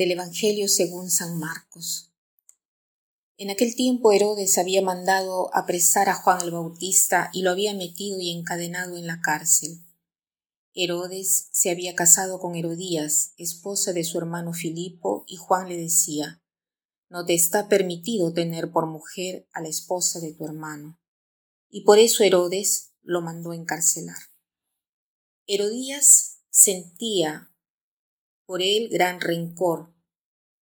del Evangelio según San Marcos. En aquel tiempo Herodes había mandado apresar a Juan el Bautista y lo había metido y encadenado en la cárcel. Herodes se había casado con Herodías, esposa de su hermano Filipo, y Juan le decía, No te está permitido tener por mujer a la esposa de tu hermano. Y por eso Herodes lo mandó encarcelar. Herodías sentía por él gran rencor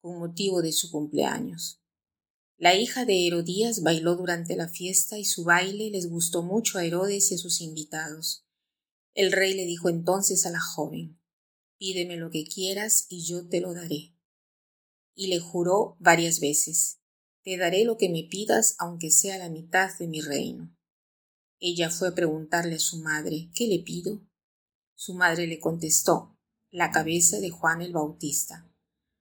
con motivo de su cumpleaños. La hija de Herodías bailó durante la fiesta y su baile les gustó mucho a Herodes y a sus invitados. El rey le dijo entonces a la joven Pídeme lo que quieras y yo te lo daré. Y le juró varias veces Te daré lo que me pidas aunque sea la mitad de mi reino. Ella fue a preguntarle a su madre ¿Qué le pido? Su madre le contestó la cabeza de Juan el Bautista.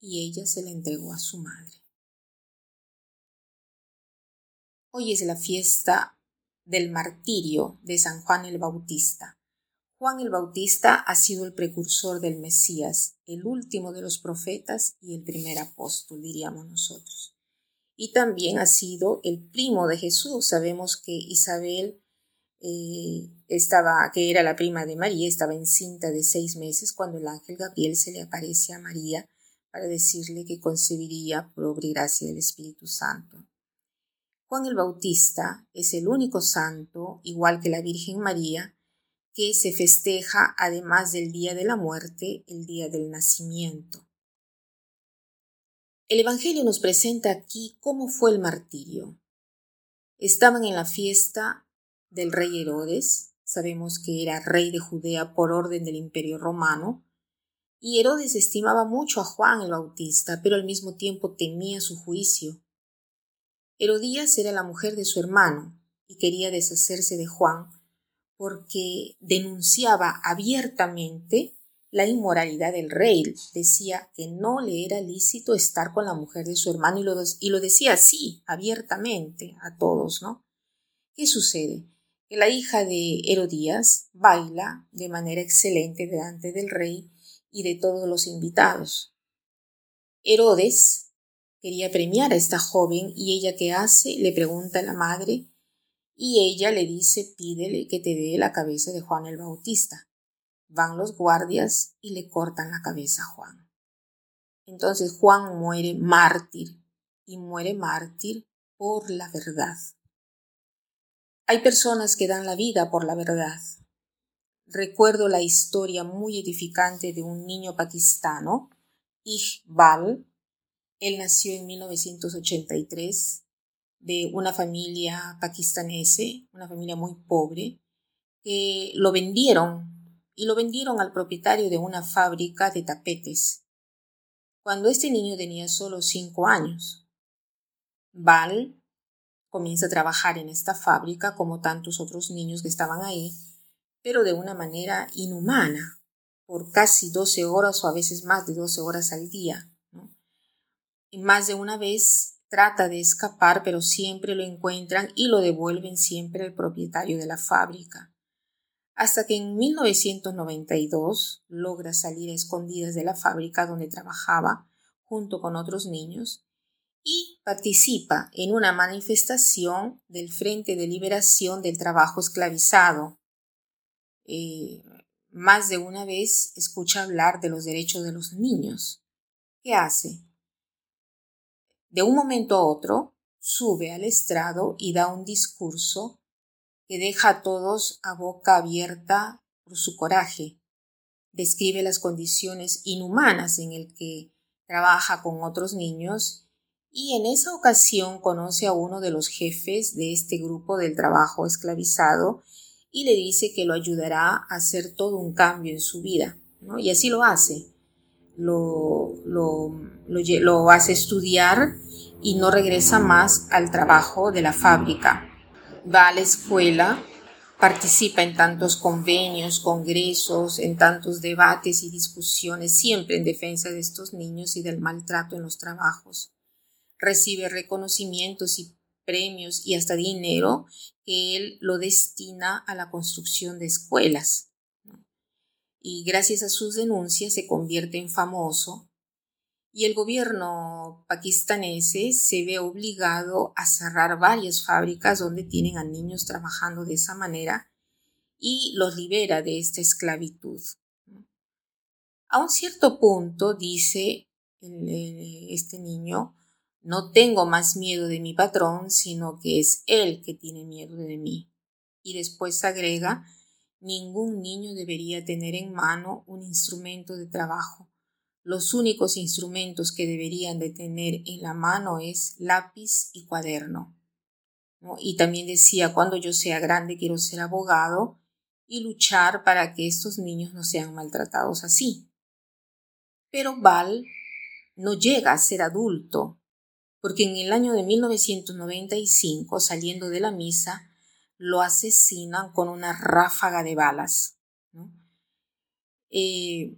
y ella se la entregó a su madre. Hoy es la fiesta del martirio de San Juan el Bautista. Juan el Bautista ha sido el precursor del Mesías, el último de los profetas y el primer apóstol, diríamos nosotros. Y también ha sido el primo de Jesús. Sabemos que Isabel eh, estaba, que era la prima de María, estaba encinta de seis meses cuando el ángel Gabriel se le aparece a María para decirle que concebiría por obra y gracia del Espíritu Santo. Juan el Bautista es el único santo, igual que la Virgen María, que se festeja además del día de la muerte, el día del nacimiento. El Evangelio nos presenta aquí cómo fue el martirio. Estaban en la fiesta del rey Herodes, sabemos que era rey de Judea por orden del imperio romano, y Herodes estimaba mucho a Juan el Bautista, pero al mismo tiempo temía su juicio. Herodías era la mujer de su hermano y quería deshacerse de Juan porque denunciaba abiertamente la inmoralidad del rey. Decía que no le era lícito estar con la mujer de su hermano y lo, decía así, abiertamente, a todos, ¿no? ¿Qué sucede? que la hija de Herodías baila de manera excelente delante del rey y de todos los invitados. Herodes quería premiar a esta joven y ella qué hace le pregunta a la madre y ella le dice pídele que te dé la cabeza de Juan el Bautista. Van los guardias y le cortan la cabeza a Juan. Entonces Juan muere mártir y muere mártir por la verdad. Hay personas que dan la vida por la verdad. Recuerdo la historia muy edificante de un niño pakistano, Iqbal. Él nació en 1983 de una familia pakistanese, una familia muy pobre, que lo vendieron y lo vendieron al propietario de una fábrica de tapetes. Cuando este niño tenía solo cinco años, Bal comienza a trabajar en esta fábrica como tantos otros niños que estaban ahí, pero de una manera inhumana, por casi 12 horas o a veces más de 12 horas al día. Y más de una vez trata de escapar, pero siempre lo encuentran y lo devuelven siempre al propietario de la fábrica. Hasta que en 1992 logra salir a escondidas de la fábrica donde trabajaba junto con otros niños y participa en una manifestación del Frente de Liberación del Trabajo Esclavizado. Eh, más de una vez escucha hablar de los derechos de los niños. ¿Qué hace? De un momento a otro, sube al estrado y da un discurso que deja a todos a boca abierta por su coraje. Describe las condiciones inhumanas en el que trabaja con otros niños y en esa ocasión conoce a uno de los jefes de este grupo del trabajo esclavizado y le dice que lo ayudará a hacer todo un cambio en su vida. Y así lo hace. Lo, lo, lo hace estudiar y no regresa más al trabajo de la fábrica. Va a la escuela, participa en tantos convenios, congresos, en tantos debates y discusiones, siempre en defensa de estos niños y del maltrato en los trabajos. Recibe reconocimientos y premios y hasta dinero que él lo destina a la construcción de escuelas. Y gracias a sus denuncias se convierte en famoso y el gobierno pakistanese se ve obligado a cerrar varias fábricas donde tienen a niños trabajando de esa manera y los libera de esta esclavitud. A un cierto punto, dice este niño, no tengo más miedo de mi patrón, sino que es él que tiene miedo de mí. Y después agrega, ningún niño debería tener en mano un instrumento de trabajo. Los únicos instrumentos que deberían de tener en la mano es lápiz y cuaderno. Y también decía, cuando yo sea grande quiero ser abogado y luchar para que estos niños no sean maltratados así. Pero Val no llega a ser adulto porque en el año de 1995, saliendo de la misa, lo asesinan con una ráfaga de balas. Eh,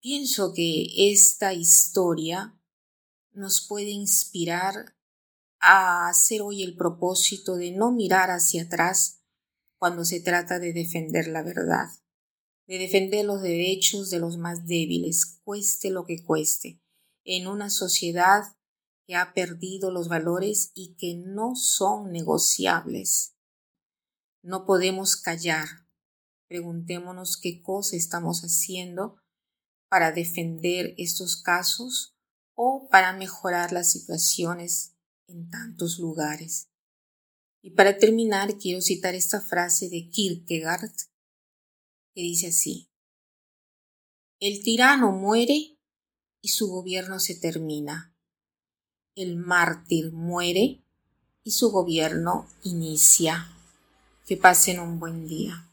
pienso que esta historia nos puede inspirar a hacer hoy el propósito de no mirar hacia atrás cuando se trata de defender la verdad, de defender los derechos de los más débiles, cueste lo que cueste, en una sociedad que ha perdido los valores y que no son negociables. No podemos callar. Preguntémonos qué cosa estamos haciendo para defender estos casos o para mejorar las situaciones en tantos lugares. Y para terminar, quiero citar esta frase de Kierkegaard que dice así, El tirano muere y su gobierno se termina el mártir muere y su gobierno inicia. Que pasen un buen día.